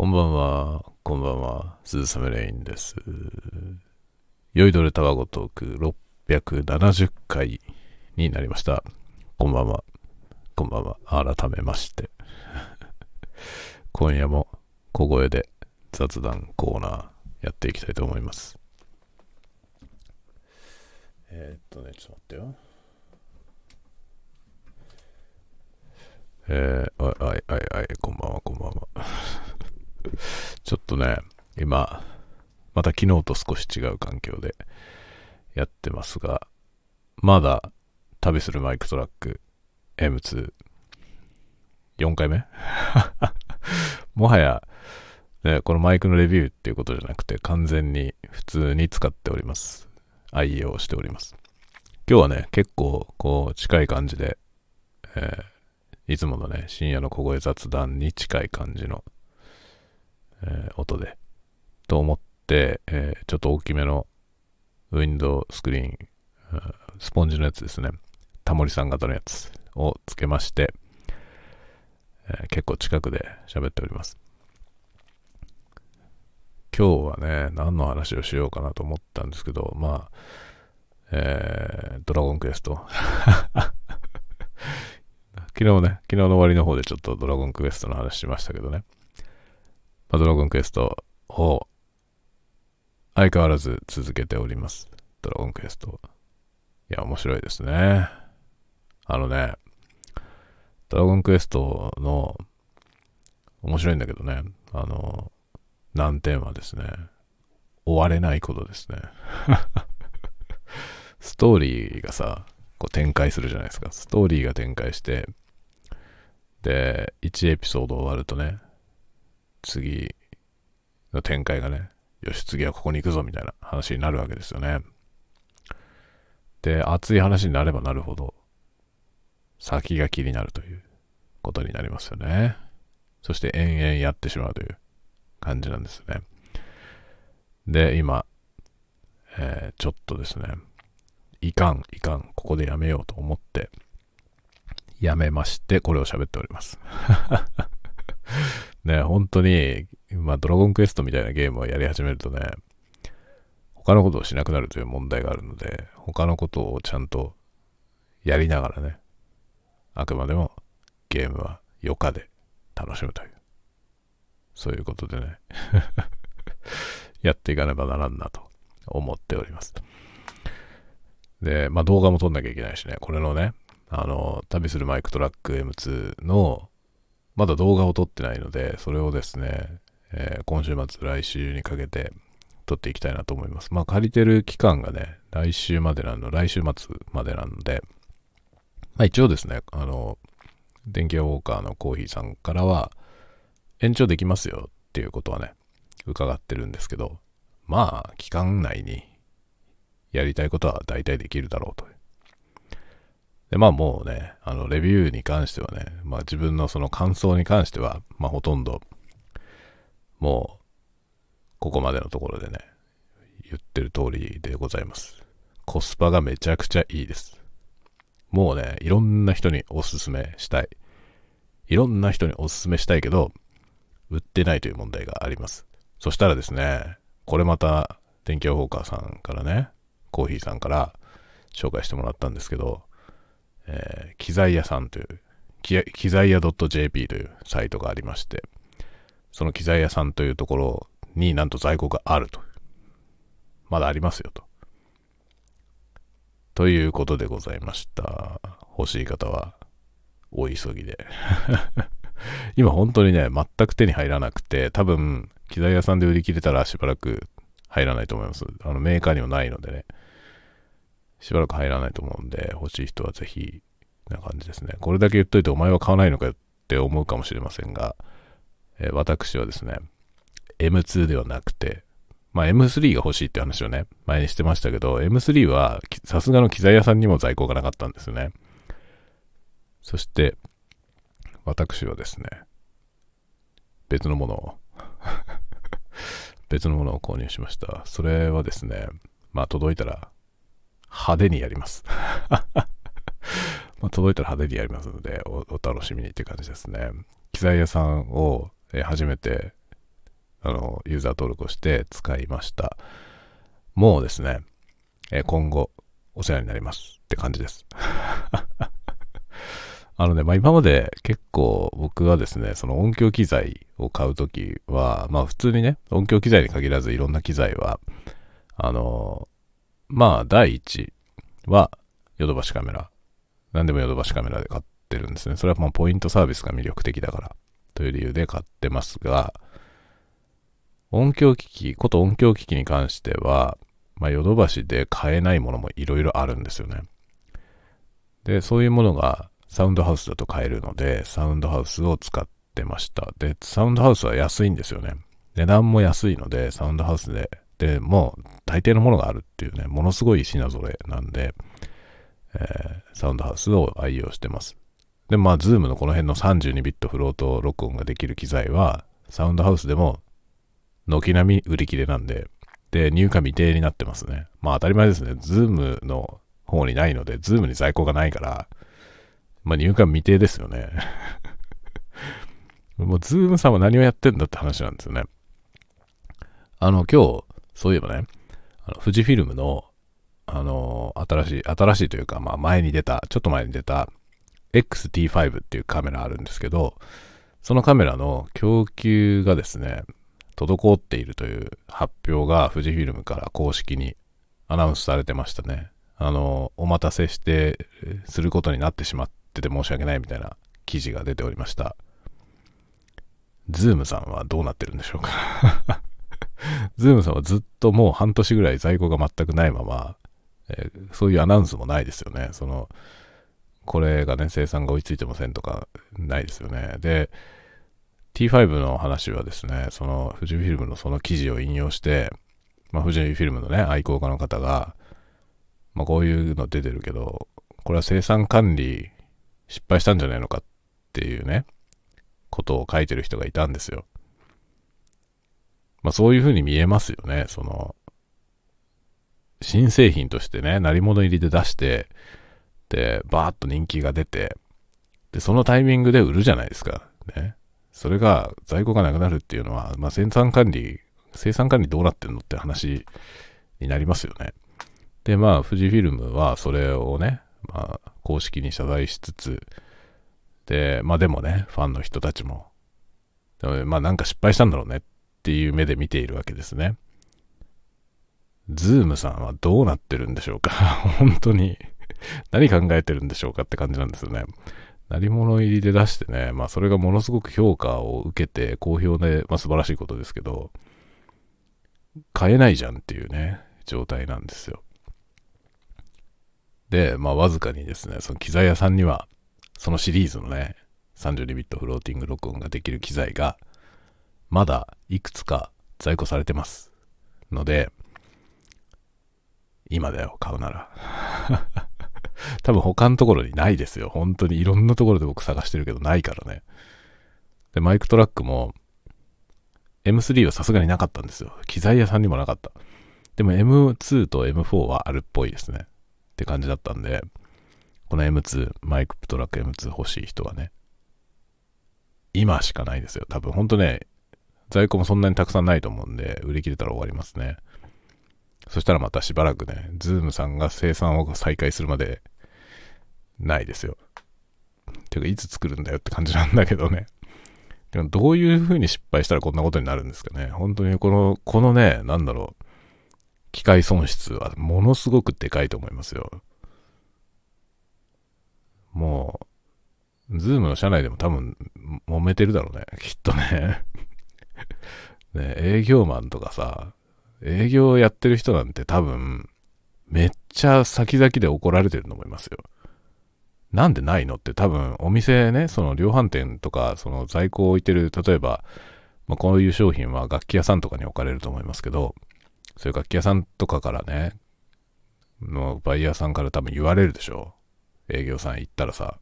こんばんは、こんばんは、鈴雨レインです。酔いどれタワゴトーク670回になりました。こんばんは、こんばんは、改めまして。今夜も小声で雑談コーナーやっていきたいと思います。えー、っとね、ちょっと待ってよ。えー、おいおいおいおい、こんばんは、こんばんは。ちょっとね、今、また昨日と少し違う環境でやってますが、まだ旅するマイクトラック M2、4回目？もはや、ね、このマイクのレビューっていうことじゃなくて、完全に普通に使っております。愛用しております。今日はね、結構、こう、近い感じで、えーいつものね、深夜の小声雑談に近い感じの、えー音で、と思って、えーちょっと大きめのウィンドウスクリーン、スポンジのやつですね。タモリさん型のやつをつけまして、えー結構近くで喋っております。今日はね、何の話をしようかなと思ったんですけど、まあ、えードラゴンクエスト。昨日ね、昨日の終わりの方でちょっとドラゴンクエストの話しましたけどね。まあ、ドラゴンクエストを相変わらず続けております。ドラゴンクエスト。いや、面白いですね。あのね、ドラゴンクエストの面白いんだけどね、あの、難点はですね、終われないことですね。ストーリーがさ、こう展開するじゃないですか。ストーリーが展開して、で、1エピソード終わるとね、次の展開がね、よし、次はここに行くぞみたいな話になるわけですよね。で、熱い話になればなるほど、先が気になるということになりますよね。そして延々やってしまうという感じなんですね。で、今、えーちょっとですね、いかん、いかん、ここでやめようと思って、やめまして、これを喋っております。ね、本当に、まあ、ドラゴンクエストみたいなゲームをやり始めるとね、他のことをしなくなるという問題があるので、他のことをちゃんとやりながらね、あくまでもゲームは余暇で楽しむという、そういうことでね、やっていかねばならんなと思っております。で、まあ動画も撮んなきゃいけないしね、これのね、あの、旅するマイクトラック M2 の、まだ動画を撮ってないので、それをですね、えー今週末、来週にかけて撮っていきたいなと思います。まあ借りてる期間がね、来週までなの、来週末までなので、まあ一応ですね、あの、電気ウォーカーのコーヒーさんからは、延長できますよっていうことはね、伺ってるんですけど、まあ、期間内にやりたいことは大体できるだろうと。で、まあもうね、あの、レビューに関してはね、まあ自分のその感想に関しては、まあほとんど、もう、ここまでのところでね、言ってる通りでございます。コスパがめちゃくちゃいいです。もうね、いろんな人におすすめしたい。いろんな人におすすめしたいけど、売ってないという問題があります。そしたらですね、これまた、電気屋ウォーカーさんからね、コーヒーさんから紹介してもらったんですけど、えー機材屋さんという、機材屋 .jp というサイトがありまして、その機材屋さんというところになんと在庫があると。まだありますよと。ということでございました。欲しい方は、お急ぎで。今本当にね、全く手に入らなくて、多分、機材屋さんで売り切れたらしばらく入らないと思います。あのメーカーにもないのでね。しばらく入らないと思うんで、欲しい人はぜひ、な感じですね。これだけ言っといてお前は買わないのかよって思うかもしれませんが、えー私はですね、M2 ではなくて、まあ M3 が欲しいって話をね、前にしてましたけど、M3 はさすがの機材屋さんにも在庫がなかったんですね。そして、私はですね、別のものを、別のものを購入しました。それはですね、まあ届いたら派手にやります。まあ、届いたら派手にやりますのでお、お楽しみにって感じですね。機材屋さんを、え初めてあの、ユーザー登録をして使いました。もうですね、え今後お世話になりますって感じです。あのね、まあ、今まで結構僕はですね、その音響機材を買うときは、まあ普通にね、音響機材に限らずいろんな機材は、あの、まあ第一はヨドバシカメラ。何でもヨドバシカメラで買ってるんですね。それはまあポイントサービスが魅力的だからという理由で買ってますが、音響機器、こと音響機器に関しては、まあヨドバシで買えないものもいろいろあるんですよね。で、そういうものがサウンドハウスだと買えるので、サウンドハウスを使ってました。で、サウンドハウスは安いんですよね。値段も安いので、サウンドハウスで、で、もう大抵のものがあるっていうね、ものすごい品揃えなんで、えー、サウンドハウスを愛用してます。で、まあ、ズームのこの辺の32ビットフロート録音ができる機材は、サウンドハウスでも、軒並み売り切れなんで、で、入荷未定になってますね。まあ当たり前ですね。ズームの方にないので、ズームに在庫がないから、まあ入荷未定ですよね。もうズームさんは何をやってんだって話なんですよね。あの、今日、そういえばね、あの富士フィルムの、あの、新しい、新しいというか、まあ前に出た、ちょっと前に出た XT5 っていうカメラあるんですけど、そのカメラの供給がですね、滞っているという発表が富士フィルムから公式にアナウンスされてましたね。あの、お待たせしてすることになってしまってて申し訳ないみたいな記事が出ておりました。ズームさんはどうなってるんでしょうか？ズームさんはずっともう半年ぐらい在庫が全くないまま、えー、そういうアナウンスもないですよね。その、これがね、生産が追いついてませんとかないですよね。で、T5 の話はですね、その富士フィルムのその記事を引用して、まあ、富士フィルムのね、愛好家の方が、まあ、こういうの出てるけど、これは生産管理失敗したんじゃないのかっていうね、ことを書いてる人がいたんですよ。まあそういうふうに見えますよね。その、新製品としてね、鳴り物入りで出して、で、バーッと人気が出て、で、そのタイミングで売るじゃないですか。ね。それが在庫がなくなるっていうのは、まあ、生産管理、生産管理どうなってんのって話になりますよね。で、まあ、富士フィルムはそれをね、まあ、公式に謝罪しつつ、で、まあでもね、ファンの人たちも、まあなんか失敗したんだろうねっていう目で見ているわけですね。ズームさんはどうなってるんでしょうか？本当に何考えてるんでしょうかって感じなんですよね。鳴り物入りで出してね、まあそれがものすごく評価を受けて好評で、まあ素晴らしいことですけど、買えないじゃんっていうね、状態なんですよ。で、まあわずかにですね、その機材屋さんには、そのシリーズのね、32ビットフローティング録音ができる機材が、まだいくつか在庫されてます。ので、今だよ、買うなら。多分他のところにないですよ。本当にいろんなところで僕探してるけどないからね。で、マイクトラックも M3 はさすがになかったんですよ。機材屋さんにもなかった。でも M2 と M4 はあるっぽいですね。って感じだったんで、この M2、マイクトラック M2 欲しい人はね、今しかないですよ。多分本当ね、在庫もそんなにたくさんないと思うんで、売り切れたら終わりますね。そしたらまたしばらくね、ズームさんが生産を再開するまでないですよ。てか、いつ作るんだよって感じなんだけどね。でもどういう風に失敗したらこんなことになるんですかね。本当にこの、このね、なんだろう。機械損失はものすごくでかいと思いますよ。もう、ズームの社内でも多分揉めてるだろうね。きっとね。ね、営業マンとかさ、営業やってる人なんて多分、めっちゃ先々で怒られてると思いますよ。なんでないのって多分お店ね、その量販店とか、その在庫を置いてる、例えば、まあ、こういう商品は楽器屋さんとかに置かれると思いますけど、そういう楽器屋さんとかからね、のバイヤーさんから多分言われるでしょう。営業さん行ったらさ、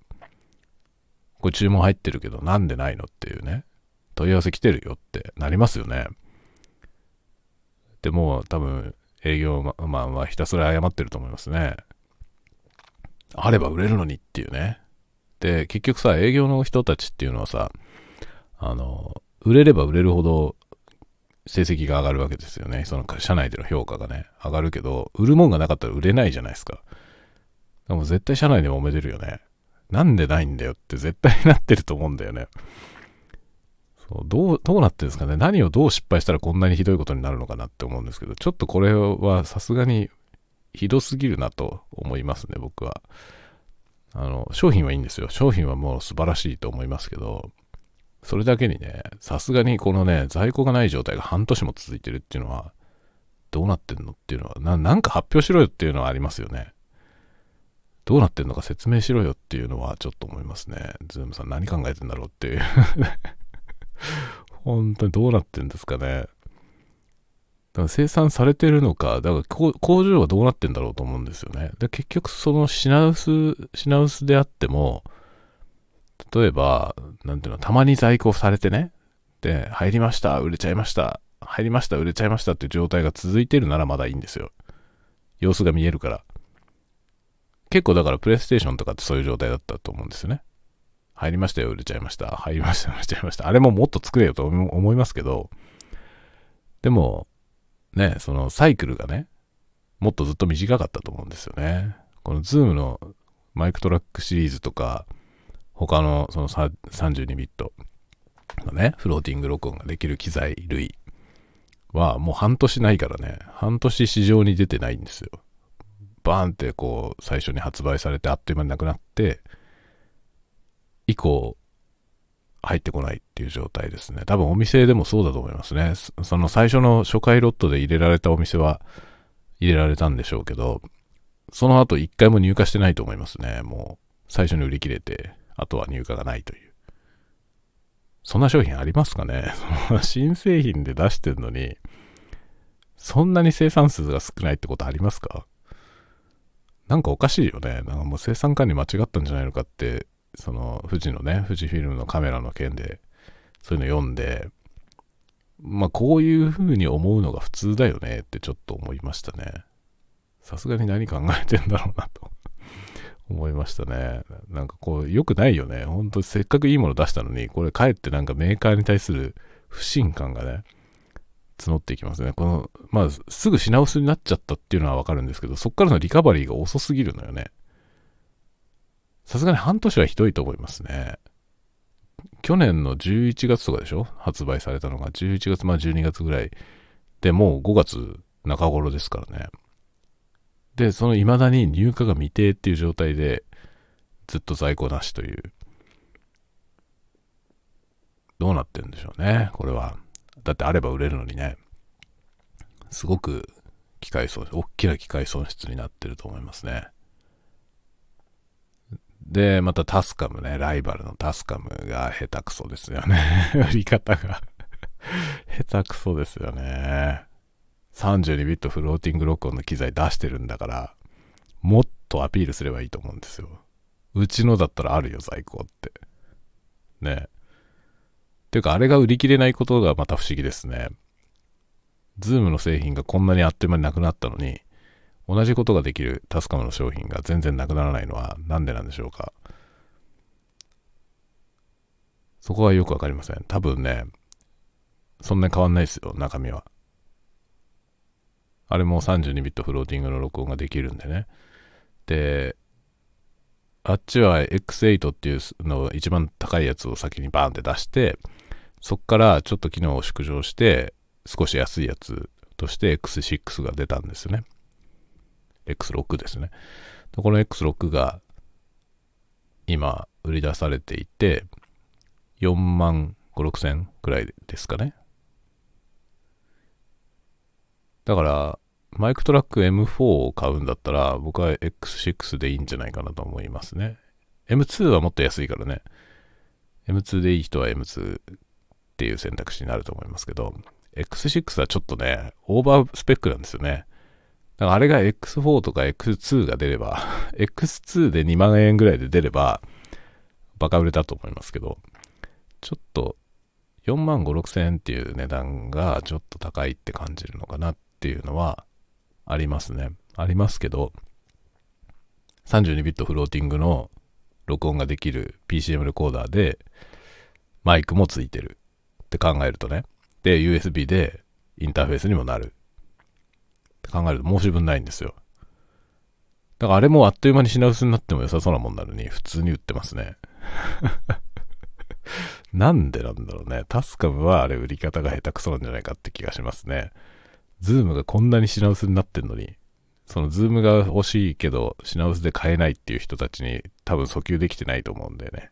これ注文入ってるけどなんでないのっていうね、問い合わせ来てるよってなりますよね。でも多分営業マンはひたすら謝ってると思いますね。あれば売れるのにっていうね。で、結局さ、営業の人たちっていうのはさ、あの、売れれば売れるほど、成績が上がるわけですよね。その社内での評価がね、上がるけど、売るもんがなかったら売れないじゃないですか。でも絶対社内でも揉めてるよね。なんでないんだよって絶対なってると思うんだよね。どう、どうなってるんですかね何をどう失敗したらこんなにひどいことになるのかなって思うんですけど、ちょっとこれはさすがにひどすぎるなと思いますね、僕は。あの、商品はいいんですよ。商品はもう素晴らしいと思いますけど、それだけにね、さすがにこのね、在庫がない状態が半年も続いてるっていうのは、どうなってんのっていうのはな、なんか発表しろよっていうのはありますよね。どうなってんのか説明しろよっていうのはちょっと思いますね。ズームさん何考えてんだろうっていう 本当にどうなってんですかね。だから生産されてるのか、だから工場はどうなってんだろうと思うんですよね。で結局その品薄、品薄であっても、例えば、なんていうの、たまに在庫されてね、で、入りました、売れちゃいました、入りました、売れちゃいましたっていう状態が続いてるならまだいいんですよ。様子が見えるから。結構だからプレイステーションとかってそういう状態だったと思うんですよね。入りましたよ、売れちゃいました。入りました、売れちゃいました。あれももっと作れよと思いますけど、でも、ね、そのサイクルがね、もっとずっと短かったと思うんですよね。このズームのマイクトラックシリーズとか、他のその32ビットのね、フローティング録音ができる機材類はもう半年ないからね、半年市場に出てないんですよ。バーンってこう最初に発売されてあっという間になくなって以降入ってこないっていう状態ですね。多分お店でもそうだと思いますね。その最初の初回ロットで入れられたお店は入れられたんでしょうけどその後一回も入荷してないと思いますね。もう最初に売り切れてあとは入荷がないという。そんな商品ありますかね？新製品で出してるのにそんなに生産数が少ないってことありますか？なんかおかしいよね。なんかもう生産管理間違ったんじゃないのかって、その富士のね、富士フィルムのカメラの件で、そういうの読んで、まあこういう風に思うのが普通だよねってちょっと思いましたね。さすがに何考えてんだろうなと 思いましたね。なんかこう、良くないよね。ほんとせっかくいいもの出したのに、これかえってなんかメーカーに対する不信感がね、募っていきますね。この、まあ、すぐ品薄になっちゃったっていうのはわかるんですけど、そっからのリカバリーが遅すぎるのよね。さすがに半年はひどいと思いますね。去年の11月とかでしょ？発売されたのが。11月、まあ12月ぐらい。で、もう5月中頃ですからね。で、その未だに入荷が未定っていう状態で、ずっと在庫なしという。どうなってるんでしょうね、これは。だってあれば売れるのにね、すごく機械損失、大きな機械損失になってると思いますね。で、またタスカムね、ライバルのタスカムが下手くそですよね。売り方が下手くそですよね。32ビットフローティング録音の機材出してるんだから、もっとアピールすればいいと思うんですよ。うちのだったらあるよ、在庫って。ね。ていうか、あれが売り切れないことがまた不思議ですね。ズームの製品がこんなにあっという間になくなったのに、同じことができるタスカムの商品が全然なくならないのは何でなんでしょうか？そこはよくわかりません。多分ね、そんなに変わんないですよ、中身は。あれも32ビットフローティングの録音ができるんでね。で、あっちは X8 っていうの一番高いやつを先にバーンって出して、そっからちょっと機能を縮小して、少し安いやつとして X6 が出たんですよね。X6 ですね。この X6 が今売り出されていて、4万5、6千くらいですかね。だから、マイクトラック M4 を買うんだったら、僕は X6 でいいんじゃないかなと思いますね。M2 はもっと安いからね。M2 でいい人は M2 っていう選択肢になると思いますけど、X6 はちょっとね、オーバースペックなんですよね。だからあれが X4 とか X2 が出れば、X2 で2万円ぐらいで出れば、バカ売れだと思いますけど、ちょっと4万5、6千円っていう値段がちょっと高いって感じるのかなっていうのはありますね。ありますけど、32ビットフローティングの録音ができる PCM レコーダーで、マイクもついてるって考えるとね。で、USB でインターフェースにもなる。って考えると申し分ないんですよ。だからあれもあっという間に品薄になっても良さそうなもんなのに、普通に売ってますね。なんでなんだろうね。タスカムはあれ売り方が下手くそなんじゃないかって気がしますね。ズームがこんなに品薄になってんのに、そのズームが欲しいけど品薄で買えないっていう人たちに多分訴求できてないと思うんだよね。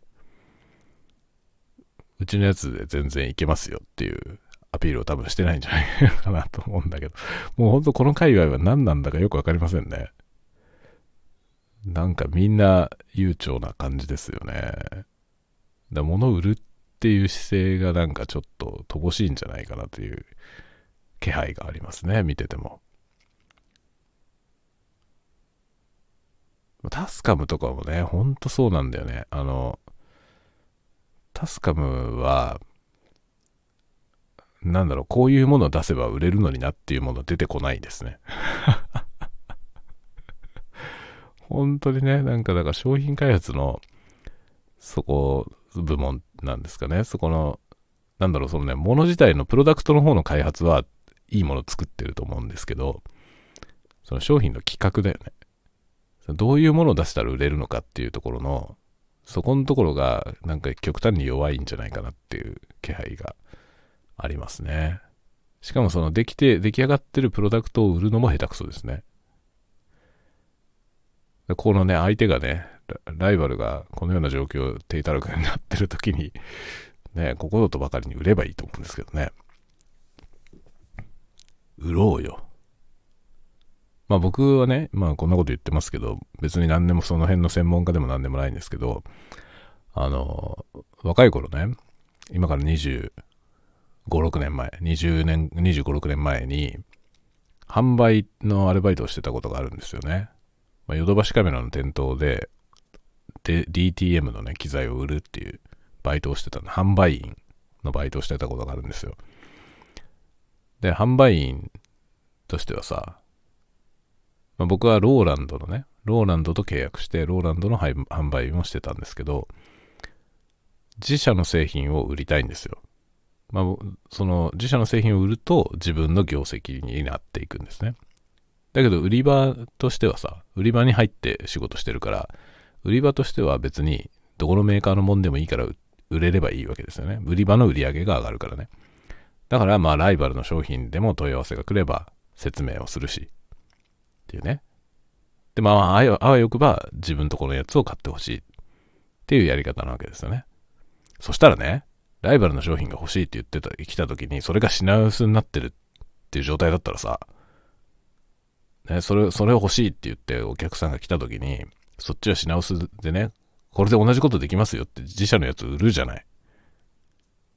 うちのやつで全然いけますよっていうアピールを多分してないんじゃないかなと思うんだけど、もうほんとこの界隈は何なんだかよくわかりませんね。なんかみんな悠長な感じですよね。だ物売るっていう姿勢がなんかちょっと乏しいんじゃないかなという気配がありますね、見てても。タスカムとかもね、ほんとそうなんだよね。あの、タスカムは、なんだろう、こういうものを出せば売れるのになっていうもの出てこないですね。本当にね、なんかだから商品開発の、そこ、部門なんですかね。そこの、なんだろう、そのね、もの自体のプロダクトの方の開発はいいものを作ってると思うんですけど、その商品の企画だよね。どういうものを出したら売れるのかっていうところの、そこのところがなんか極端に弱いんじゃないかなっていう気配がありますね。しかもそのできて、出来上がってるプロダクトを売るのも下手くそですね。このね、相手がね、ライバルがこのような状況、低たらくになってる時に、ね、ここぞとばかりに売ればいいと思うんですけどね。売ろうよ。まあ僕はね、まあこんなこと言ってますけど、別に何でもその辺の専門家でも何でもないんですけど、あの、若い頃ね、今から20 5、6年前、20年、25、6年前に、販売のアルバイトをしてたことがあるんですよね。ま、ヨドバシカメラの店頭で、で、DTM のね、機材を売るっていうバイトをしてたの。販売員のバイトをしてたことがあるんですよ。で、販売員としてはさ、まあ、僕はローランドのね、ローランドと契約して、ローランドの販売もしてたんですけど、自社の製品を売りたいんですよ。まあ、その自社の製品を売ると自分の業績になっていくんですね。だけど売り場としてはさ、売り場に入って仕事してるから、売り場としては別にどこのメーカーのもんでもいいから売れればいいわけですよね。売り場の売り上げが上がるからね。だからまあライバルの商品でも問い合わせが来れば説明をするし、っていうね。で、まあ、あわよくば自分とこのやつを買ってほしいっていうやり方なわけですよね。そしたらね、ライバルの商品が欲しいって言ってた、来た時に、それが品薄になってるっていう状態だったらさ、ね、それ、それを欲しいって言ってお客さんが来た時に、そっちは品薄でね、これで同じことできますよって自社のやつ売るじゃない。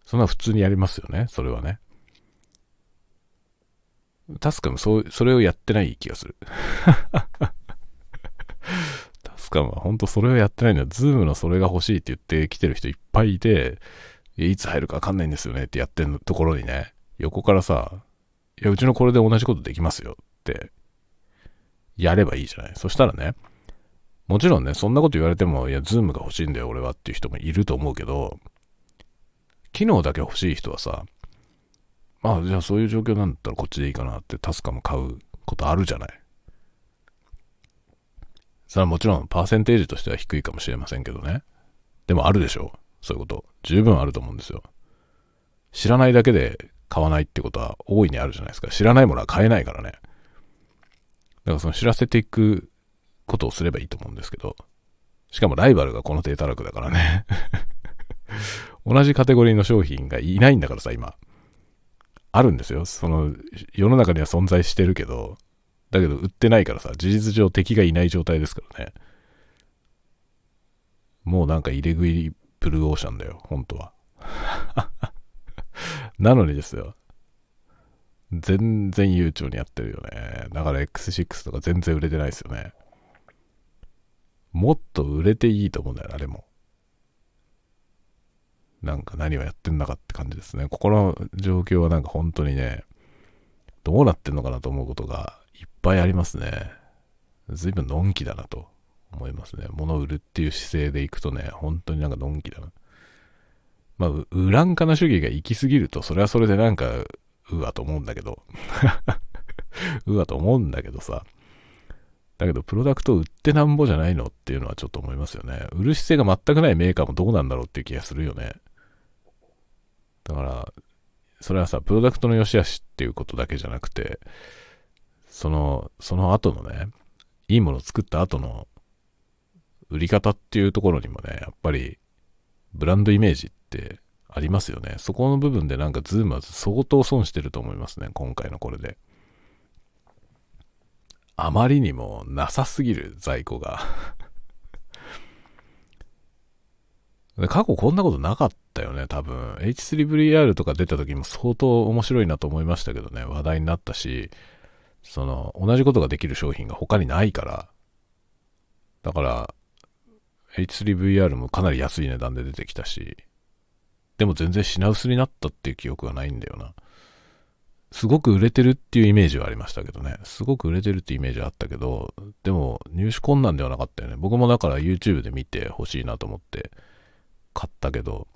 そんな普通にやりますよね、それはね。タスカムそう、それをやってない気がする。タスカムは本当それをやってないんだよ。ズームのそれが欲しいって言って来てる人いっぱいいて、いつ入るかわかんないんですよねってやってるところにね、横からさ、いや、うちのこれで同じことできますよってやればいいじゃない。そしたらね、もちろんね、そんなこと言われても、いや、ズームが欲しいんだよ、俺はっていう人もいると思うけど、機能だけ欲しい人はさ、まあ、じゃあそういう状況なんだったらこっちでいいかなってタスカム買うことあるじゃない。それはもちろんパーセンテージとしては低いかもしれませんけどね。でもあるでしょ。そういうこと。十分あると思うんですよ。知らないだけで買わないってことは大いにあるじゃないですか。知らないものは買えないからね。だからその知らせていくことをすればいいと思うんですけど。しかもライバルがこの低たらくだからね。同じカテゴリーの商品がいないんだからさ、今。あるんですよ。その、世の中には存在してるけど、だけど売ってないからさ、事実上敵がいない状態ですからね。もうなんか入れ食いブルオーシャンだよ、本当は。なのにですよ。全然悠長にやってるよね。だから X6 とか全然売れてないですよね。もっと売れていいと思うんだよ、あれも。なんか何をやってんだかって感じですね。ここの状況はなんか本当にね、どうなってんのかなと思うことがいっぱいありますね。随分のんきだなと思いますね。物売るっていう姿勢でいくとね、本当になんかのんきだな。まあ、ウランカな主義が行き過ぎると、それはそれでなんか、うわと思うんだけど。うわと思うんだけどさ。だけど、プロダクト売ってなんぼじゃないのっていうのはちょっと思いますよね。売る姿勢が全くないメーカーもどうなんだろうっていう気がするよね。だから、それはさ、プロダクトの良し悪しっていうことだけじゃなくて、その、その後のね、いいものを作った後の売り方っていうところにもね、やっぱりブランドイメージってありますよね。そこの部分でなんかズームは相当損してると思いますね、今回のこれで。あまりにもなさすぎる在庫が 過去こんなことなかったよね、多分。H3VR とか出た時も相当面白いなと思いましたけどね、話題になったし、その、同じことができる商品が他にないから、だから、H3VR もかなり安い値段で出てきたし、でも全然品薄になったっていう記憶がないんだよな。すごく売れてるっていうイメージはありましたけどね。すごく売れてるってイメージはあったけど、でも入手困難ではなかったよね。僕もだから YouTube で見て欲しいなと思って買ったけど、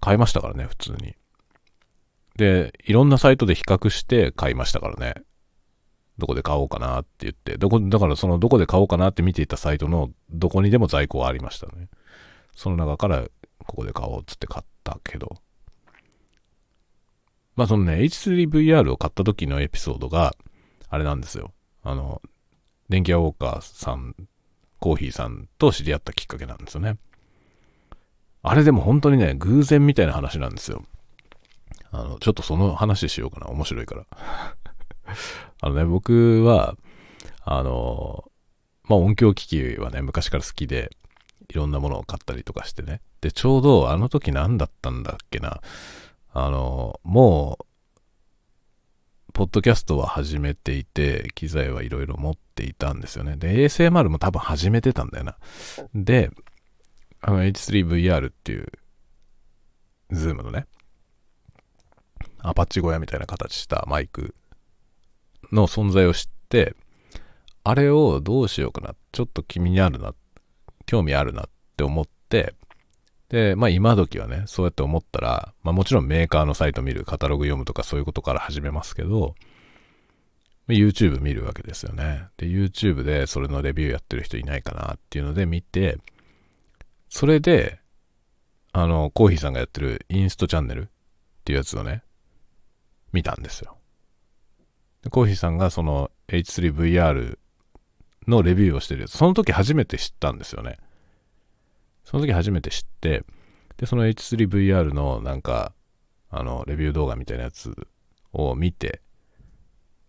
買いましたからね、普通に。で、いろんなサイトで比較して買いましたからね。どこで買おうかなって言って、どこ、だからそのどこで買おうかなって見ていたサイトのどこにでも在庫はありましたね。その中からここで買おうっつって買ったけど。まあそのね、H3VR を買った時のエピソードが、あれなんですよ。あの、電気屋ウォーカーさん、コーヒーさんと知り合ったきっかけなんですよね。あれでも本当にね、偶然みたいな話なんですよ。あの、ちょっとその話しようかな。面白いから。あのね、僕は、あの、まあ、音響機器はね、昔から好きで、いろんなものを買ったりとかしてね。で、ちょうどあの時何だったんだっけな。あの、もう、ポッドキャストは始めていて、機材はいろいろ持っていたんですよね。で、ASMR も多分始めてたんだよな。で、あの H3VR っていう、ズームのね、アパッチ小屋みたいな形したマイクの存在を知って、あれをどうしようかな、ちょっと気になるな、興味あるなって思って、で、まあ今時はね、そうやって思ったら、まあもちろんメーカーのサイト見る、カタログ読むとかそういうことから始めますけど、YouTube 見るわけですよね。で、YouTube でそれのレビューやってる人いないかなっていうので見て、それで、あの、コーヒーさんがやってるインストチャンネルっていうやつをね、見たんですよ。コーヒーさんがその H3VR のレビューをしてるやつその時初めて知ったんですよね。その時初めて知って、で、その H3VR のなんか、あの、レビュー動画みたいなやつを見て、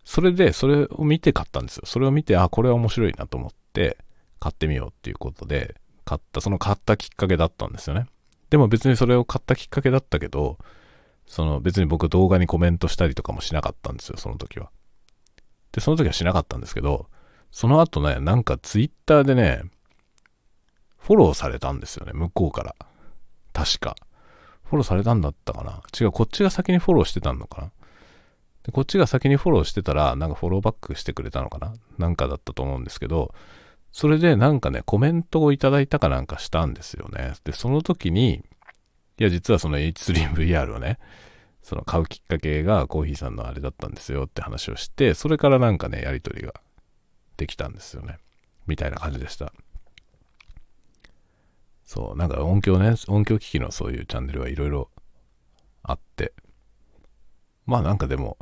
それで、それを見て買ったんですよ。それを見て、あ、これは面白いなと思って、買ってみようっていうことで、買った、その買ったきっかけだったんですよね。でも別にそれを買ったきっかけだったけど、その別に僕動画にコメントしたりとかもしなかったんですよ、その時は。で、その時はしなかったんですけど、その後ね、なんかツイッターでね、フォローされたんですよね、向こうから。確か。フォローされたんだったかな違う、こっちが先にフォローしてたのかなでこっちが先にフォローしてたら、なんかフォローバックしてくれたのかななんかだったと思うんですけど、それでなんかね、コメントをいただいたかなんかしたんですよね。で、その時に、いや、実はその H3VR をね、その買うきっかけがコーヒーさんのあれだったんですよって話をして、それからなんかね、やりとりができたんですよね。みたいな感じでした。そう、なんか音響ね、音響機器のそういうチャンネルはいろいろあって、まあなんかでも、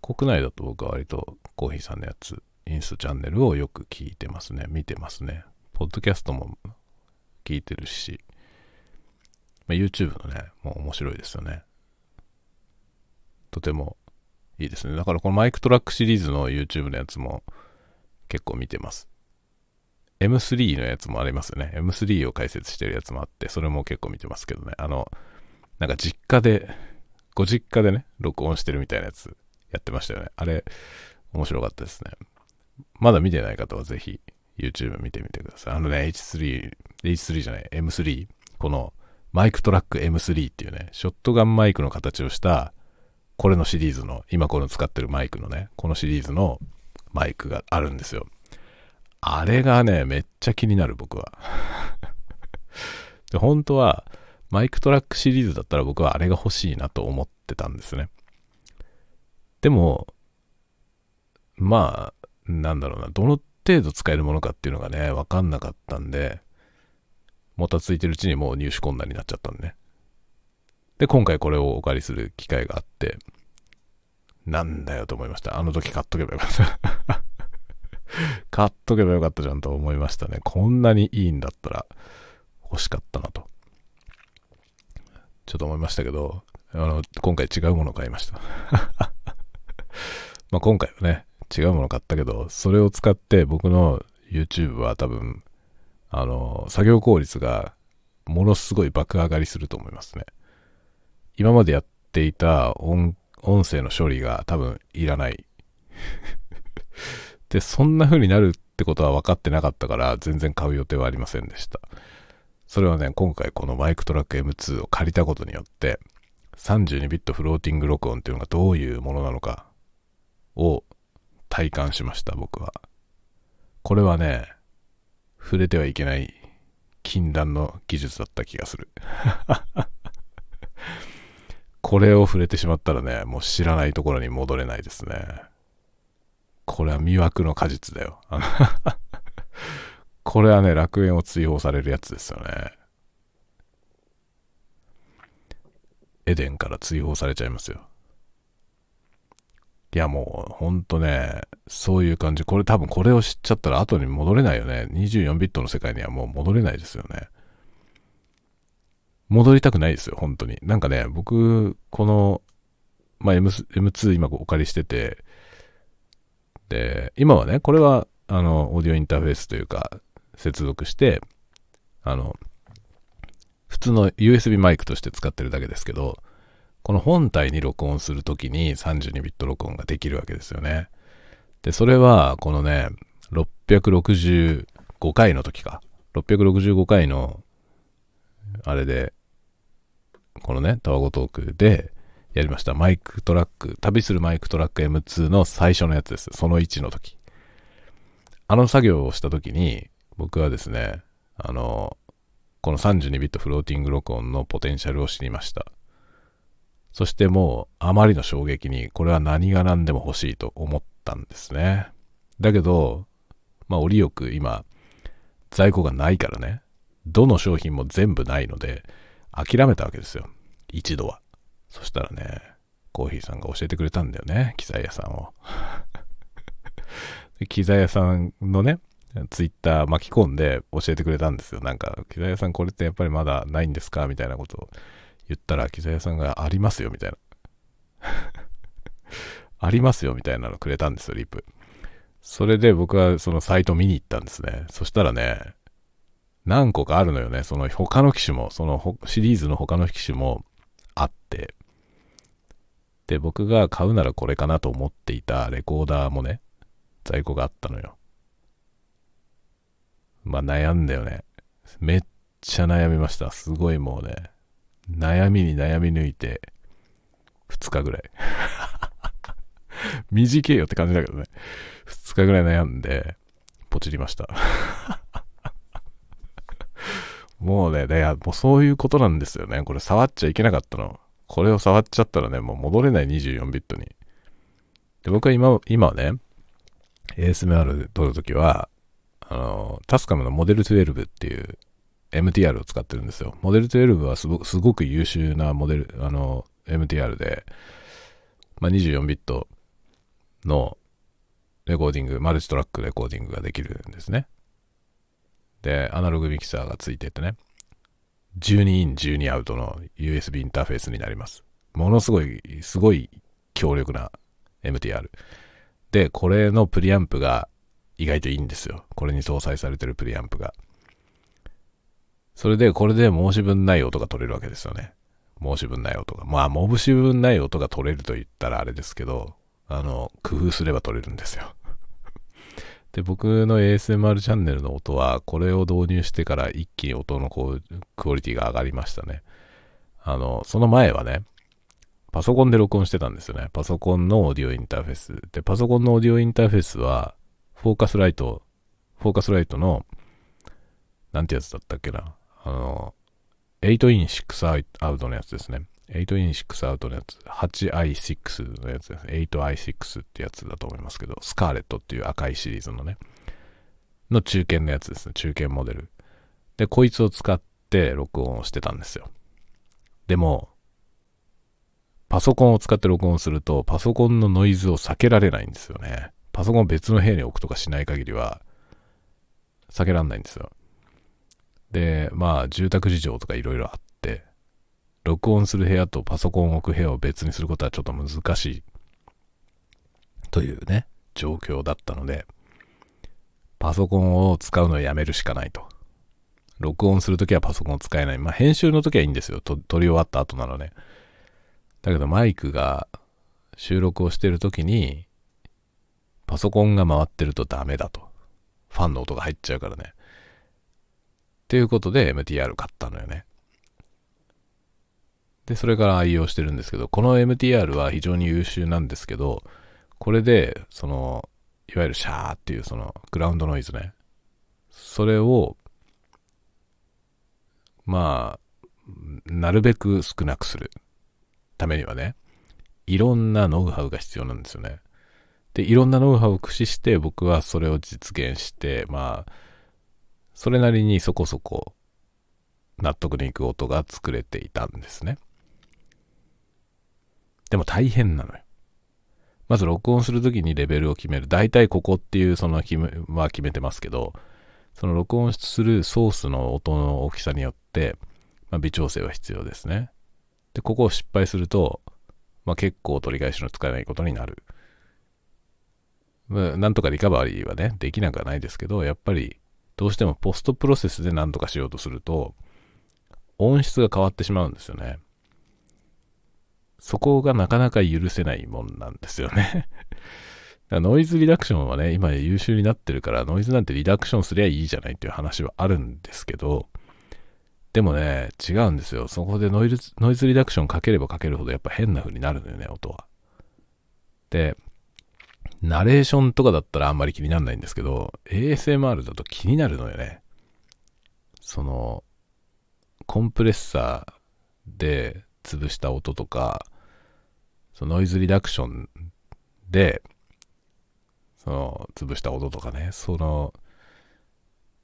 国内だと僕は割とコーヒーさんのやつ、インストチャンネルをよく聞いてますね。見てますね。ポッドキャストも聞いてるし、まあ、YouTube のね、もう面白いですよね。とてもいいですね。だからこのマイクトラックシリーズの YouTube のやつも結構見てます。M3 のやつもありますよね。M3 を解説してるやつもあって、それも結構見てますけどね。あの、なんか実家で、ご実家でね、録音してるみたいなやつやってましたよね。あれ、面白かったですね。まだ見てない方はぜひ YouTube 見てみてください。あのね、H3、H3 じゃない、M3。このマイクトラック M3 っていうね、ショットガンマイクの形をした、これのシリーズの、今この使ってるマイクのね、このシリーズのマイクがあるんですよ。あれがね、めっちゃ気になる僕は。で、本当は、 MicTrak シリーズだったら僕はあれが欲しいなと思ってたんですね。でも、まあ、なんだろうな、どの程度使えるものかっていうのがね、わかんなかったんで、もたついてるうちにもう入手困難になっちゃったんでね。で、今回これをお借りする機会があって、なんだよと思いました。あの時買っとけばよかった。買っとけばよかったじゃんと思いましたね。こんなにいいんだったら欲しかったなと。ちょっと思いましたけど、あの、今回違うものを買いました。まあ今回はね、違うもの買ったけど、それを使って僕の YouTube は多分、あの、作業効率がものすごい爆上がりすると思いますね。今までやっていた音音声の処理が多分いらない。で、そんな風になるってことは分かってなかったから全然買う予定はありませんでした。それはね、今回このマイクトラック M2 を借りたことによって32ビットフローティング録音っていうのがどういうものなのかを体感しました、僕は。これはね、触れてはいけない禁断の技術だった気がする。これを触れてしまったらね、もう知らないところに戻れないですね。これは魅惑の果実だよ。これはね、楽園を追放されるやつですよね。エデンから追放されちゃいますよ。いやもう、ほんとね、そういう感じ。これ多分これを知っちゃったら後に戻れないよね。24ビットの世界にはもう戻れないですよね。戻りたくないですよ、本当に。なんかね、僕、この、まあ、M、M2 今お借りしてて、で、今はね、これは、あの、オーディオインターフェースというか、接続して、あの、普通の USB マイクとして使ってるだけですけど、この本体に録音するときに32ビット録音ができるわけですよね。で、それは、このね、665回の時か。665回の、あれで、このね、タワゴトークでやりました。マイクトラック、旅するマイクトラック M2 の最初のやつです。その1の時。あの作業をした時に、僕はですね、あの、この32ビットフローティング録音のポテンシャルを知りました。そしてもう、あまりの衝撃に、これは何が何でも欲しいと思ったんですね。だけど、まあ、折よく今、在庫がないからね、どの商品も全部ないので、諦めたわけですよ。一度は。そしたらね、コーヒーさんが教えてくれたんだよね、機材屋さんを。機材屋さんのね、ツイッター巻き込んで教えてくれたんですよ。なんか、機材屋さんこれってやっぱりまだないんですか？みたいなことを言ったら、機材屋さんがありますよ、みたいな。ありますよ、みたいなのくれたんですよ、リップ。それで僕はそのサイト見に行ったんですね。そしたらね、何個かあるのよね。その他の機種も、そのシリーズの他の機種もあって。で、僕が買うならこれかなと思っていたレコーダーもね、在庫があったのよ。まあ悩んだよね。めっちゃ悩みました。すごいもうね、悩みに悩み抜いて、2日ぐらい。短いよって感じだけどね。2日ぐらい悩んで、ポチりました。もうね、いや、もうそういうことなんですよね。これ触っちゃいけなかったの。これを触っちゃったらね、もう戻れない24ビットに。で、僕は今、今はね、ASMR で撮るときは、あの、タスカムのモデル12っていう MTR を使ってるんですよ。モデル12はすご、すごく優秀なモデル、あの、MTR で、まあ、24ビットのレコーディング、マルチトラックレコーディングができるんですね。で、アナログミキサーがついててね、12イン、12アウトの USB インターフェースになります。ものすごい、すごい強力な MTR。で、これのプリアンプが意外といいんですよ。これに搭載されてるプリアンプが。それで、これで申し分ない音が取れるわけですよね。申し分ない音が。まあ、申し分ない音が取れると言ったらあれですけど、あの、工夫すれば取れるんですよ。で、僕の ASMR チャンネルの音は、これを導入してから一気に音のこう、クオリティが上がりましたね。あの、その前はね、パソコンで録音してたんですよね。パソコンのオーディオインターフェース。で、パソコンのオーディオインターフェースは、フォーカスライト、フォーカスライトの、なんてやつだったっけな。あの、8 in 6アウトのやつですね。8 in 6アウトのやつ。8i6 のやつです。8i6 ってやつだと思いますけど、スカーレットっていう赤いシリーズのね、の中堅のやつですね。中堅モデル。で、こいつを使って録音をしてたんですよ。でも、パソコンを使って録音すると、パソコンのノイズを避けられないんですよね。パソコンを別の部屋に置くとかしない限りは、避けられないんですよ。で、まあ、住宅事情とかいろいろあって、録音する部屋とパソコンを置く部屋を別にすることはちょっと難しいというね、状況だったので、パソコンを使うのをやめるしかないと。録音するときはパソコンを使えない。まあ、編集のときはいいんですよ。撮り終わった後なのね。だけどマイクが収録をしてるときに、パソコンが回ってるとダメだと。ファンの音が入っちゃうからね。っていうことで MTR 買ったのよね。で、それから愛用してるんですけど、この MTR は非常に優秀なんですけど、これで、その、いわゆるシャーっていうそのグラウンドノイズね。それを、まあ、なるべく少なくするためにはね、いろんなノウハウが必要なんですよね。で、いろんなノウハウを駆使して僕はそれを実現して、まあ、それなりにそこそこ納得のいく音が作れていたんですね。でも大変なのよ。まず録音するときにレベルを決める。大体ここっていうその決めは決めてますけど、その録音するソースの音の大きさによって、まあ、微調整は必要ですね。で、ここを失敗すると、まあ、結構取り返しのつかないことになる。まあ、なんとかリカバリーはね、できなくはないですけど、やっぱりどうしてもポストプロセスで何とかしようとすると、音質が変わってしまうんですよね。そこがなかなか許せないもんなんですよね ノイズリダクションはね、今優秀になってるから、ノイズなんてリダクションすりゃいいじゃないっていう話はあるんですけど、でもね、違うんですよ。そこでノイズノイズリダクションかければかけるほどやっぱ変な風になるのよね、音は。で、ナレーションとかだったらあんまり気にならないんですけど、ASMR だと気になるのよね。その、コンプレッサーで潰した音とか、そのノイズリダクションで、その潰した音とかね、その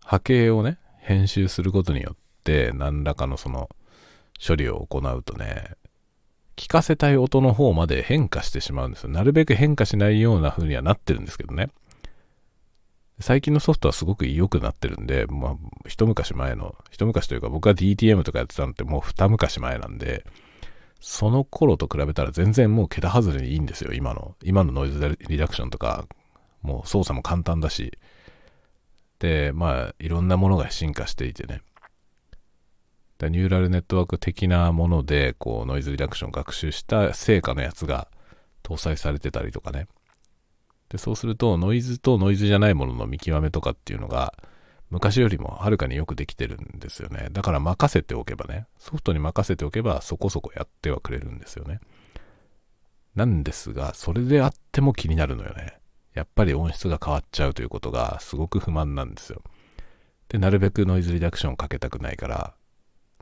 波形をね、編集することによって何らかのその処理を行うとね、聞かせたい音の方まで変化してしまうんですよ。なるべく変化しないような風にはなってるんですけどね。最近のソフトはすごく良くなってるんで、まあ、一昔前の、一昔というか僕が DTM とかやってたのってもう二昔前なんで、その頃と比べたら全然もう桁外れにいいんですよ、今の。今のノイズリダクションとか、もう操作も簡単だし。で、まあ、いろんなものが進化していてね。ニューラルネットワーク的なもので、こう、ノイズリダクションを学習した成果のやつが搭載されてたりとかね。で、そうすると、ノイズとノイズじゃないものの見極めとかっていうのが、昔よりもはるかによくできてるんですよね。だから任せておけばね、ソフトに任せておけばそこそこやってはくれるんですよね。なんですが、それであっても気になるのよね。やっぱり音質が変わっちゃうということがすごく不満なんですよ。で、なるべくノイズリダクションをかけたくないから、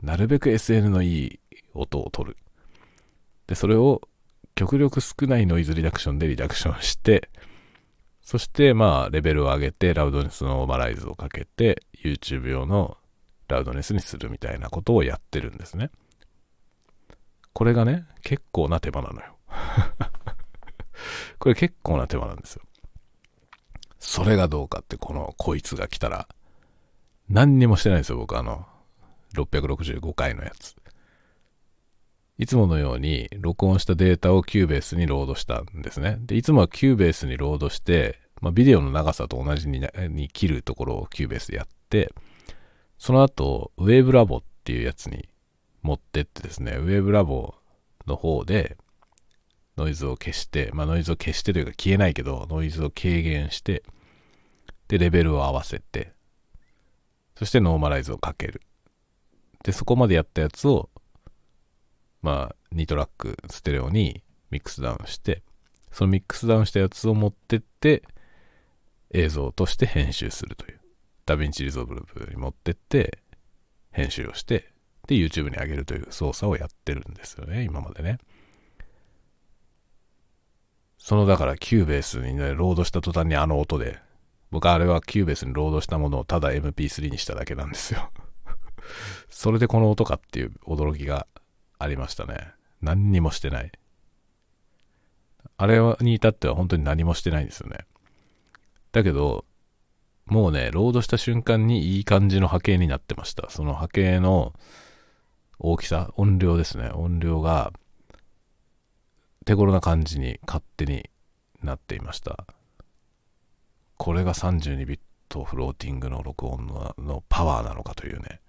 なるべく SN のいい音を取る。で、それを極力少ないノイズリダクションでリダクションして、そしてまあレベルを上げてラウドネスノーマライズをかけて YouTube 用のラウドネスにするみたいなことをやってるんですね。これがね、結構な手間なのよ。これ結構な手間なんですよ。それがどうかって、この、こいつが来たら、何にもしてないですよ、僕あの、665回のやつ。いつものように録音したデータを Cubase にロードしたんですね。で、いつもは Cubase にロードして、まあ、ビデオの長さと同じにに切るところを Cubase でやって、その後、WaveLab っていうやつに持ってってですね、WaveLab の方でノイズを消して、まあノイズを消してというか消えないけど、ノイズを軽減して、で、レベルを合わせて、そしてノーマライズをかける。で、そこまでやったやつを、まあ、2トラックステレオにミックスダウンして、そのミックスダウンしたやつを持ってって、映像として編集するという。 DaVinci Resolve に持ってって、編集をして、で YouTube に上げるという操作をやってるんですよね、今までね。そのだから Cubase にね、ロードした途端にあの音で、僕あれは Cubase にロードしたものをただ MP3 にしただけなんですよ それでこの音かっていう驚きがありましたね。何にもしてない。あれに至っては本当に何もしてないんですよね。だけど、もうね、ロードした瞬間にいい感じの波形になってました。その波形の大きさ、音量ですね。音量が手頃な感じに勝手になっていました。これが32ビットフローティングの録音ののパワーなのかというね。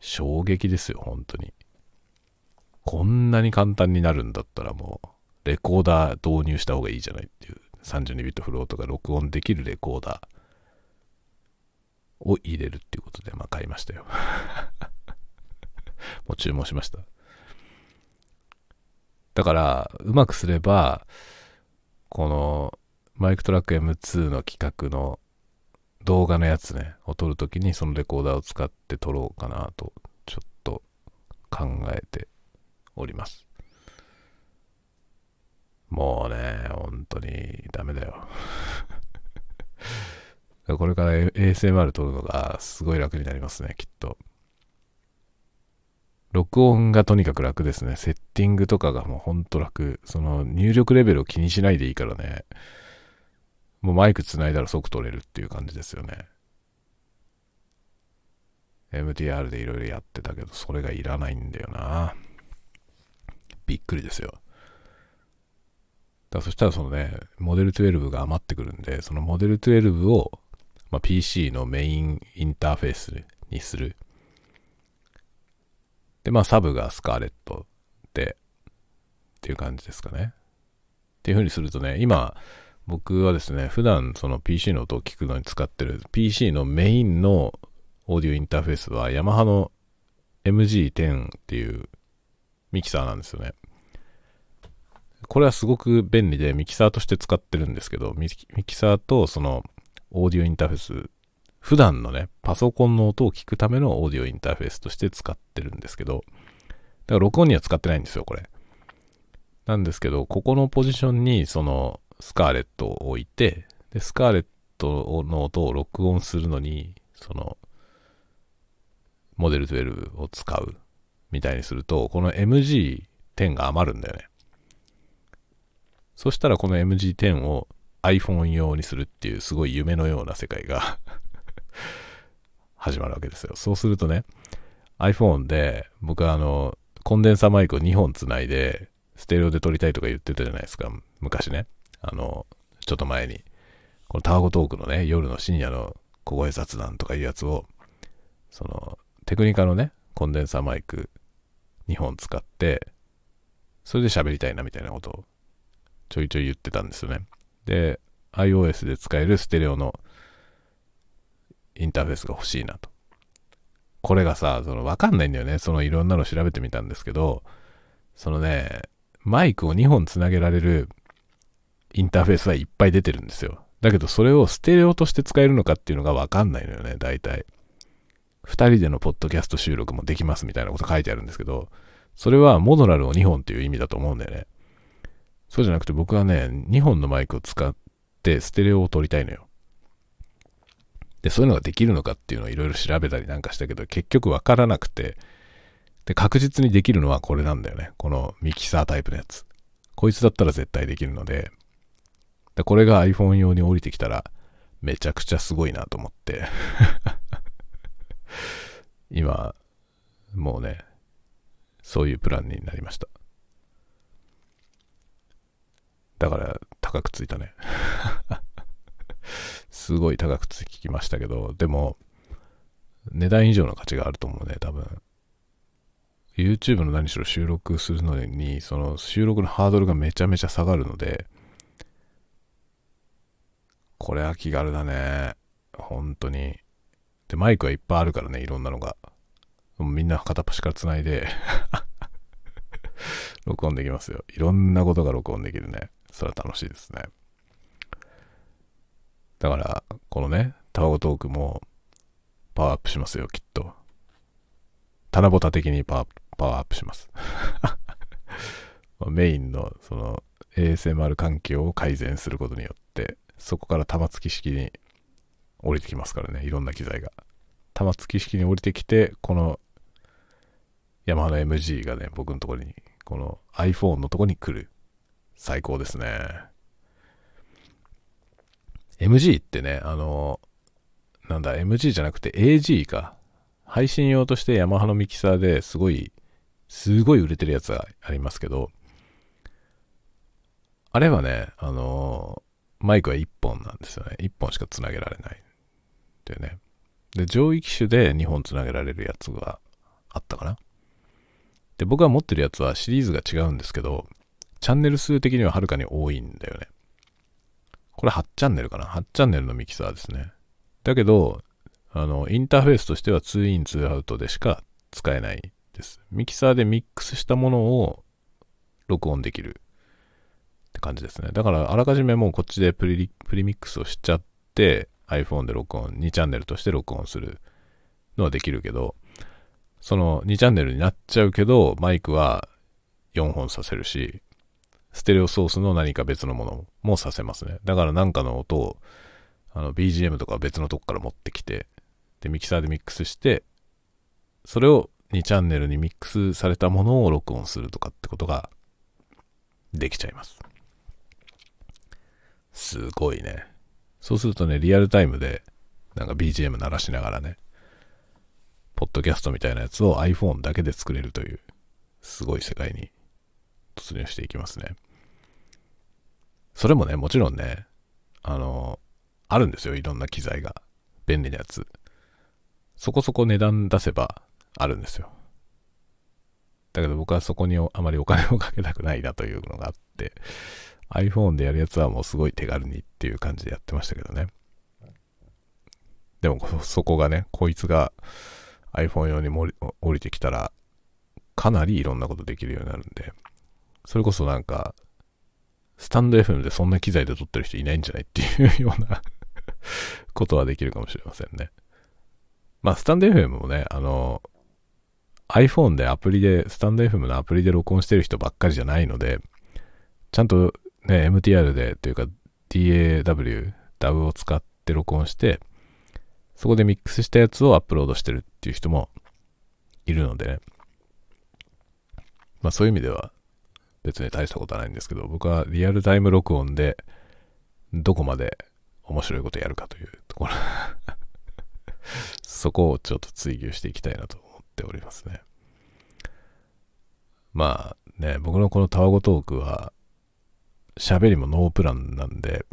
衝撃ですよ、本当に。こんなに簡単になるんだったらもう、レコーダー導入した方がいいじゃないっていう。32ビットフローとか録音できるレコーダーを入れるっていうことで、まあ買いましたよ。もう注文しました。だから、うまくすれば、このマイクトラック M2 の企画の動画のやつね、を撮るときにそのレコーダーを使って撮ろうかなと、ちょっと考えております。もうね、本当にダメだよ。これから ASMR 撮るのがすごい楽になりますね、きっと。録音がとにかく楽ですね。セッティングとかがもうほんと楽。その入力レベルを気にしないでいいからね。もうマイク繋いだら即撮れるっていう感じですよね。MTR でいろいろやってたけど、それがいらないんだよな。びっくりですよ。だそしたらそのね、モデル12が余ってくるんで、そのモデル12を、まあ、PC のメインインターフェースにする。で、まあ、サブがスカーレットで、っていう感じですかね。っていう風にするとね、今、僕はですね、普段その PC の音を聞くのに使ってる PC のメインのオーディオインターフェースはヤマハの MG10 っていうミキサーなんですよね。これはすごく便利でミキサーとして使ってるんですけど、ミキサーとそのオーディオインターフェース普段のね、パソコンの音を聞くためのオーディオインターフェースとして使ってるんですけど、だから録音には使ってないんですよ、これ。なんですけど、ここのポジションにそのスカーレットを置いて、で、スカーレットの音を録音するのに、その、モデル12を使うみたいにすると、この MG10 が余るんだよね。そしたらこの MG10 を iPhone 用にするっていうすごい夢のような世界が 始まるわけですよ。そうするとね、iPhone で僕はあの、コンデンサーマイクを2本つないで、ステレオで撮りたいとか言ってたじゃないですか。昔ね。あの、ちょっと前に。このタワゴトークのね、夜の深夜の小声雑談とかいうやつを、その、テクニカのね、コンデンサーマイク2本使って、それで喋りたいなみたいなことをちょいちょい言ってたんですよね。で、iOS で使えるステレオのインターフェースが欲しいなと。これがさ、そのわかんないんだよね。そのいろんなの調べてみたんですけど、そのね、マイクを2本つなげられるインターフェースはいっぱい出てるんですよ。だけどそれをステレオとして使えるのかっていうのがわかんないのよね、大体。二人でのポッドキャスト収録もできますみたいなこと書いてあるんですけど、それはモノラルを2本っていう意味だと思うんだよね。そうじゃなくて僕はね、2本のマイクを使ってステレオを撮りたいのよ。で、そういうのができるのかっていうのをいろいろ調べたりなんかしたけど、結局わからなくて、で、確実にできるのはこれなんだよね。このミキサータイプのやつ。こいつだったら絶対できるので、でこれが iPhone 用に降りてきたら、めちゃくちゃすごいなと思って 今、もうね、そういうプランになりました。だから、高くついたね すごい高くつきましたけど、でも、値段以上の価値があると思うね、多分。YouTube の何しろ収録するのに、その収録のハードルがめちゃめちゃ下がるので、これは気軽だね。本当に。で、マイクはいっぱいあるからね、いろんなのが。みんな片っ端から繋いで録音できますよ。いろんなことが録音できるね。それは楽しいですね。だから、このね、タワゴトークもパワーアップしますよ、きっと。棚ぼた的にパワーパワーアップします。メインのその ASMR 環境を改善することによって、そこから玉突き式に降りてきますからね、いろんな機材が。玉突き式に降りてきて、このヤマハの MG がね、僕のところに、この iPhone のところに来る。最高ですね。MG ってね、あの、なんだ、MG じゃなくて AG か。配信用としてヤマハのミキサーですごい、すごい売れてるやつがありますけど、あれはね、あのマイクは1本なんですよね。1本しか繋げられない。っていうね。で、上位機種で2本繋げられるやつがあったかな。で、僕が持ってるやつはシリーズが違うんですけど、チャンネル数的にははるかに多いんだよね。これ8チャンネルかな ?8 チャンネルのミキサーですね。だけど、あの、インターフェースとしては2イン2アウトでしか使えないです。ミキサーでミックスしたものを録音できるって感じですね。だから、あらかじめもうこっちでプリプリミックスをしちゃって、iPhone で録音、2チャンネルとして録音するのはできるけど、その2チャンネルになっちゃうけど、マイクは4本させるし、ステレオソースの何か別のものもさせますね。だからなんかの音を、あの BGM とか別のとこから持ってきて、で、ミキサーでミックスして、それを2チャンネルにミックスされたものを録音するとかってことができちゃいます。すごいね。そうするとね、リアルタイムで、なんか BGM 鳴らしながらね、ポッドキャストみたいなやつを iPhone だけで作れるという、すごい世界に突入していきますね。それもね、もちろんね、あの、あるんですよ、いろんな機材が。便利なやつ。そこそこ値段出せばあるんですよ。だけど僕はそこにあまりお金をかけたくないなというのがあって、iPhone でやるやつはもうすごい手軽にっていう感じでやってましたけどね。でもそこがね、こいつが iPhone 用に降りてきたら、かなりいろんなことできるようになるんで、それこそなんか、スタンド FM でそんな機材で撮ってる人いないんじゃないっていうようなことはできるかもしれませんね。まあ、スタンド FM もね、あの、iPhone でアプリで、スタンド FM のアプリで録音してる人ばっかりじゃないので、ちゃんとね、MTR でというか DAW、DAW を使って録音して、そこでミックスしたやつをアップロードしてるっていう人もいるのでね。まあそういう意味では別に大したことはないんですけど、僕はリアルタイム録音でどこまで面白いことやるかというところ そこをちょっと追求していきたいなと思っておりますね。まあね、僕のこのタワゴトークは喋りもノープランなんで、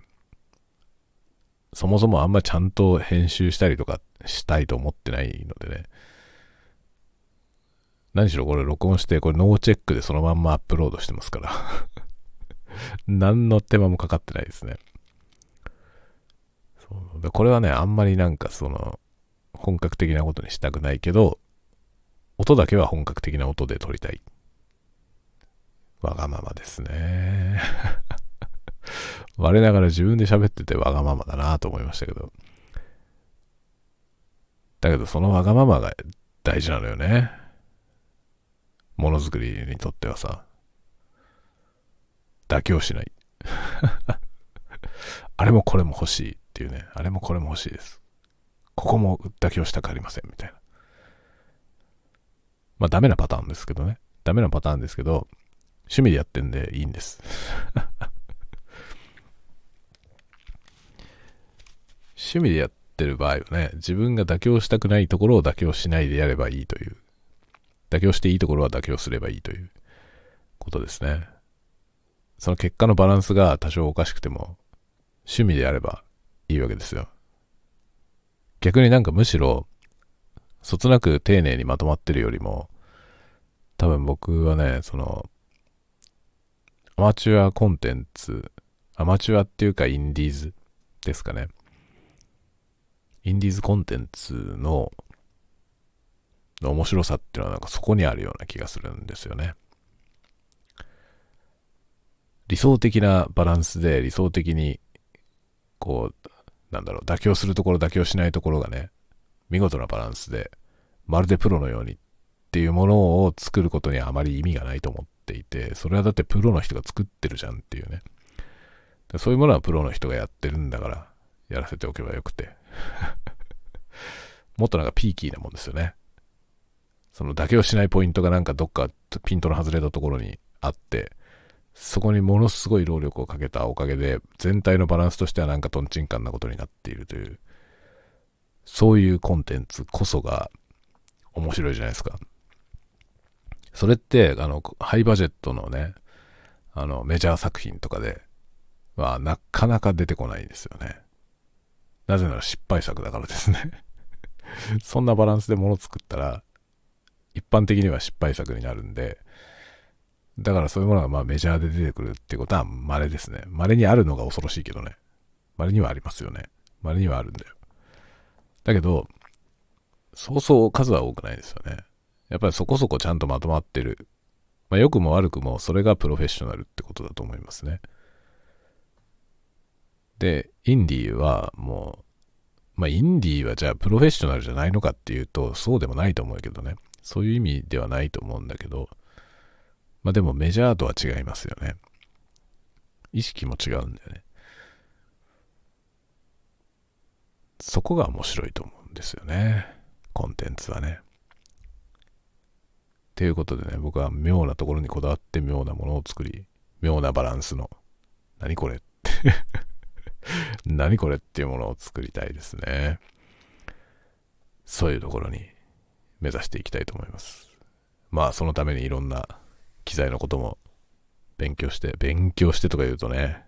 そもそもあんまちゃんと編集したりとかしたいと思ってないのでね。何しろこれ録音して、これノーチェックでそのまんまアップロードしてますから 何の手間もかかってないですね。そうでこれはね、あんまりなんかその、本格的なことにしたくないけど、音だけは本格的な音で撮りたい。わがままですね。我ながら自分で喋っててわがままだなと思いましたけど。だけどそのわがままが大事なのよね。ものづくりにとってはさ。妥協しない。あれもこれも欲しいっていうね。あれもこれも欲しいです。ここも妥協したくありませんみたいな。まあダメなパターンですけどね。ダメなパターンですけど、趣味でやってんでいいんです。趣味でやってる場合はね、自分が妥協したくないところを妥協しないでやればいいという。妥協していいところは妥協すればいいということですね。その結果のバランスが多少おかしくても、趣味でやればいいわけですよ。逆になんかむしろ、そつなく丁寧にまとまってるよりも、多分僕はね、その、アマチュアコンテンツ、アマチュアっていうかインディーズですかね。インディーズコンテンツのの面白さっていうのはなんかそこにあるような気がするんですよね。理想的なバランスで理想的にこう、なんだろう、妥協するところ妥協しないところがね、見事なバランスで、まるでプロのようにっていうものを作ることにはあまり意味がないと思っていて、それはだってプロの人が作ってるじゃんっていうね。そういうものはプロの人がやってるんだから、やらせておけばよくて。もっとなんかピーキーなもんですよね。その妥協しないポイントがなんかどっかピントの外れたところにあって、そこにものすごい労力をかけたおかげで、全体のバランスとしてはなんかトンチンカンなことになっているという、そういうコンテンツこそが面白いじゃないですか。それって、あの、ハイバジェットのね、あの、メジャー作品とかでは、なかなか出てこないんですよね。なぜなら失敗作だからですね そんなバランスで物作ったら、一般的には失敗作になるんで、だからそういうものがまあメジャーで出てくるってことは稀ですね。稀にあるのが恐ろしいけどね。稀にはありますよね。稀にはあるんだよ。だけど、そうそう数は多くないですよね。やっぱりそこそこちゃんとまとまってる。まあ良くも悪くもそれがプロフェッショナルってことだと思いますね。で、インディーはもう、まあインディーはじゃあプロフェッショナルじゃないのかっていうとそうでもないと思うけどね。そういう意味ではないと思うんだけど、まあでもメジャーとは違いますよね。意識も違うんだよね。そこが面白いと思うんですよね。コンテンツはね。ということでね、僕は妙なところにこだわって妙なものを作り、妙なバランスの、何これって 何これっていうものを作りたいですね。そういうところに目指していきたいと思います。まあ、そのためにいろんな機材のことも勉強して、勉強してとか言うとね、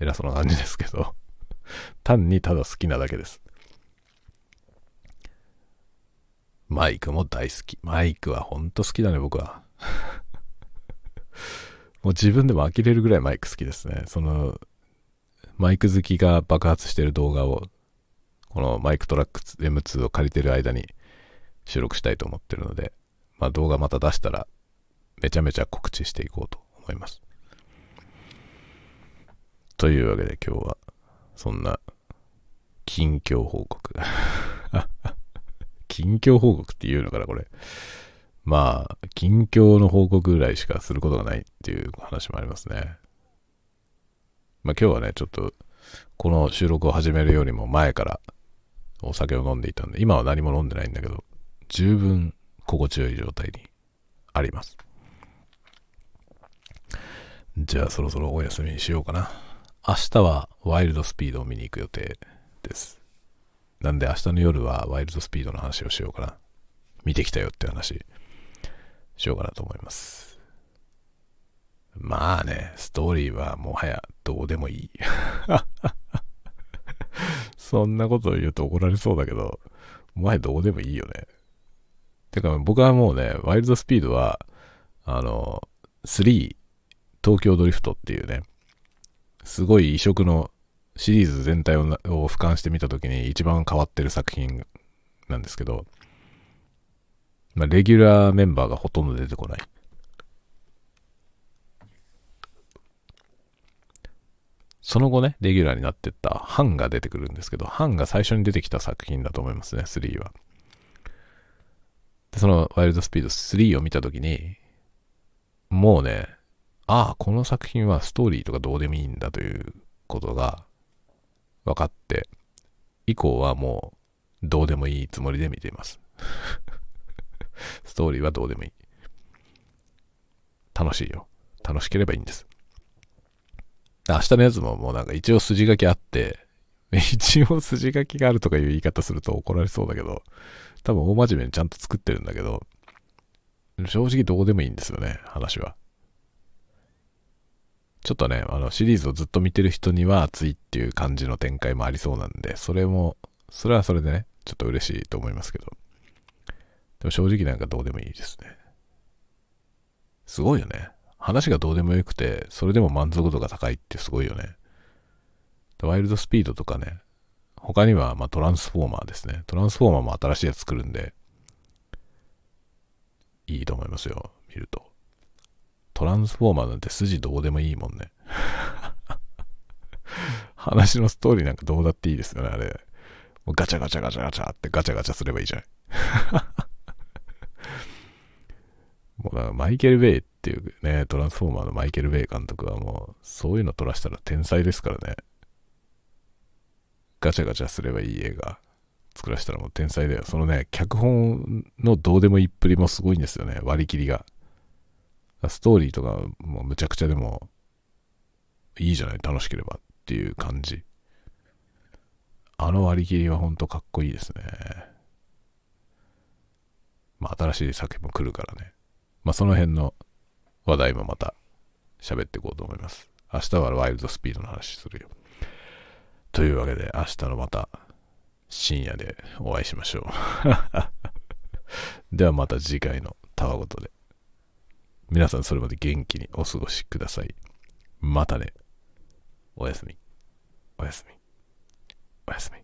偉そうな感じですけど、単にただ好きなだけです。マイクも大好き。マイクはほんと好きだね、僕は。もう自分でも呆れるぐらいマイク好きですね。その、マイク好きが爆発してる動画を、このマイクトラック M2 を借りてる間に収録したいと思ってるので、まあ動画また出したらめちゃめちゃ告知していこうと思います。というわけで今日はそんな近況報告。近況報告って言うのかな、これ。まあ、近況の報告ぐらいしかすることがないっていう話もありますね。まあ今日はね、ちょっと、この収録を始めるよりも前からお酒を飲んでいたんで、今は何も飲んでないんだけど、十分心地よい状態にあります。じゃあそろそろお休みにしようかな。明日はワイルドスピードを見に行く予定です。なんで明日の夜はワイルドスピードの話をしようかな。見てきたよって話しようかなと思います。まあね、ストーリーはもはやどうでもいい。そんなことを言うと怒られそうだけど、もはやどうでもいいよね。てか僕はもうね、ワイルドスピードは、あの、3、東京ドリフトっていうね、すごい異色のシリーズ全体をを俯瞰してみたときに一番変わってる作品なんですけど、まあ、レギュラーメンバーがほとんど出てこない。その後ね、レギュラーになってったハンが出てくるんですけど、ハンが最初に出てきた作品だと思いますね、3は。で、そのワイルドスピード3を見たときに、もうね、ああ、この作品はストーリーとかどうでもいいんだということが分かって、以降はもうどうでもいいつもりで見ています。ストーリーはどうでもいい。楽しいよ。楽しければいいんです。明日のやつももうなんか一応筋書きあって、一応筋書きがあるとかいう言い方すると怒られそうだけど、多分大真面目にちゃんと作ってるんだけど、正直どうでもいいんですよね、話は。ちょっとね、あの、シリーズをずっと見てる人には熱いっていう感じの展開もありそうなんで、それも、それはそれでね、ちょっと嬉しいと思いますけど。でも正直なんかどうでもいいですね。すごいよね。話がどうでもよくて、それでも満足度が高いってすごいよね。ワイルドスピードとかね、他には、ま、トランスフォーマーですね。トランスフォーマーも新しいやつ作るんで、いいと思いますよ、見ると。トランスフォーマーなんて筋どうでもいいもんね。話のストーリーなんかどうだっていいですよね、あれ。もうガチャガチャガチャガチャってガチャガチャすればいいじゃん。もうだからマイケル・ベイっていうね、トランスフォーマーのマイケル・ベイ監督はもう、そういうの撮らしたら天才ですからね。ガチャガチャすればいい映画作らせたらもう天才だよ。そのね、脚本のどうでもいいっぷりもすごいんですよね、割り切りが。ストーリーとかもうむちゃくちゃでもいいじゃない、楽しければっていう感じ。あの割り切りは本当かっこいいですね。まあ新しい作品も来るからね。まあその辺の話題もまた喋っていこうと思います。明日はワイルドスピードの話するよ。というわけで明日のまた深夜でお会いしましょう。ではまた次回のたわごとで。皆さんそれまで元気にお過ごしください。またね。おやすみ。おやすみ。おやすみ。